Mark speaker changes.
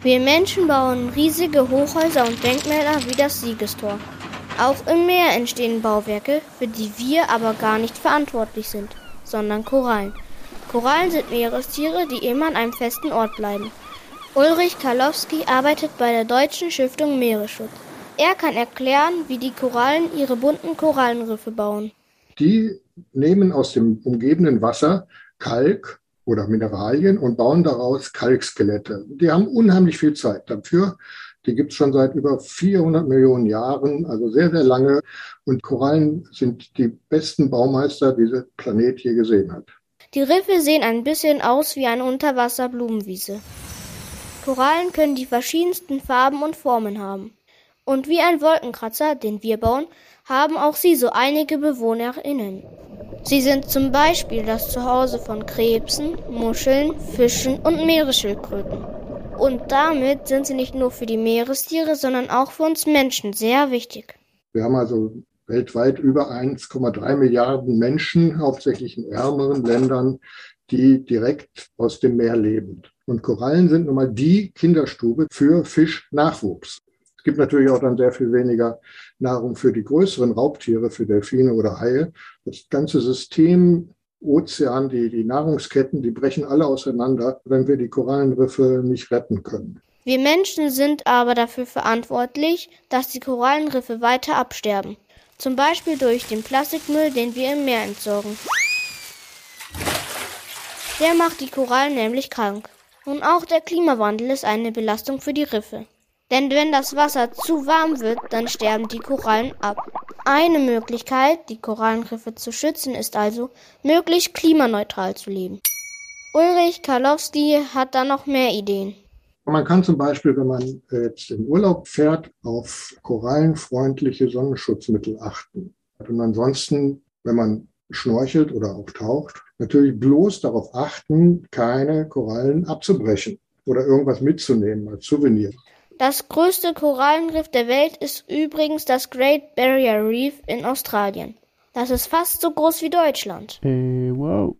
Speaker 1: Wir Menschen bauen riesige Hochhäuser und Denkmäler wie das Siegestor. Auch im Meer entstehen Bauwerke, für die wir aber gar nicht verantwortlich sind, sondern Korallen. Korallen sind Meerestiere, die immer an einem festen Ort bleiben. Ulrich Karlowski arbeitet bei der Deutschen Stiftung Meeresschutz. Er kann erklären, wie die Korallen ihre bunten Korallenriffe bauen.
Speaker 2: Die nehmen aus dem umgebenden Wasser Kalk oder Mineralien und bauen daraus Kalkskelette. Die haben unheimlich viel Zeit dafür. Die gibt es schon seit über 400 Millionen Jahren, also sehr, sehr lange. Und Korallen sind die besten Baumeister, die dieser Planet je gesehen hat.
Speaker 1: Die Riffe sehen ein bisschen aus wie eine Unterwasserblumenwiese. Korallen können die verschiedensten Farben und Formen haben. Und wie ein Wolkenkratzer, den wir bauen, haben auch sie so einige BewohnerInnen. Sie sind zum Beispiel das Zuhause von Krebsen, Muscheln, Fischen und Meeresschildkröten. Und damit sind sie nicht nur für die Meerestiere, sondern auch für uns Menschen sehr wichtig.
Speaker 2: Wir haben also weltweit über 1,3 Milliarden Menschen, hauptsächlich in ärmeren Ländern, die direkt aus dem Meer leben. Und Korallen sind nun mal die Kinderstube für Fischnachwuchs. Es gibt natürlich auch dann sehr viel weniger Nahrung für die größeren Raubtiere, für Delfine oder Haie. Das ganze System Ozean, die, die Nahrungsketten, die brechen alle auseinander, wenn wir die Korallenriffe nicht retten können.
Speaker 1: Wir Menschen sind aber dafür verantwortlich, dass die Korallenriffe weiter absterben. Zum Beispiel durch den Plastikmüll, den wir im Meer entsorgen. Der macht die Korallen nämlich krank. Und auch der Klimawandel ist eine Belastung für die Riffe. Denn wenn das Wasser zu warm wird, dann sterben die Korallen ab. Eine Möglichkeit, die Korallenriffe zu schützen, ist also, möglichst klimaneutral zu leben. Ulrich Karlowski hat da noch mehr Ideen.
Speaker 2: Man kann zum Beispiel, wenn man jetzt in Urlaub fährt, auf korallenfreundliche Sonnenschutzmittel achten. Und ansonsten, wenn man schnorchelt oder auch taucht, natürlich bloß darauf achten, keine Korallen abzubrechen oder irgendwas mitzunehmen als Souvenir.
Speaker 1: Das größte Korallenriff der Welt ist übrigens das Great Barrier Reef in Australien. Das ist fast so groß wie Deutschland.
Speaker 3: Äh, wow.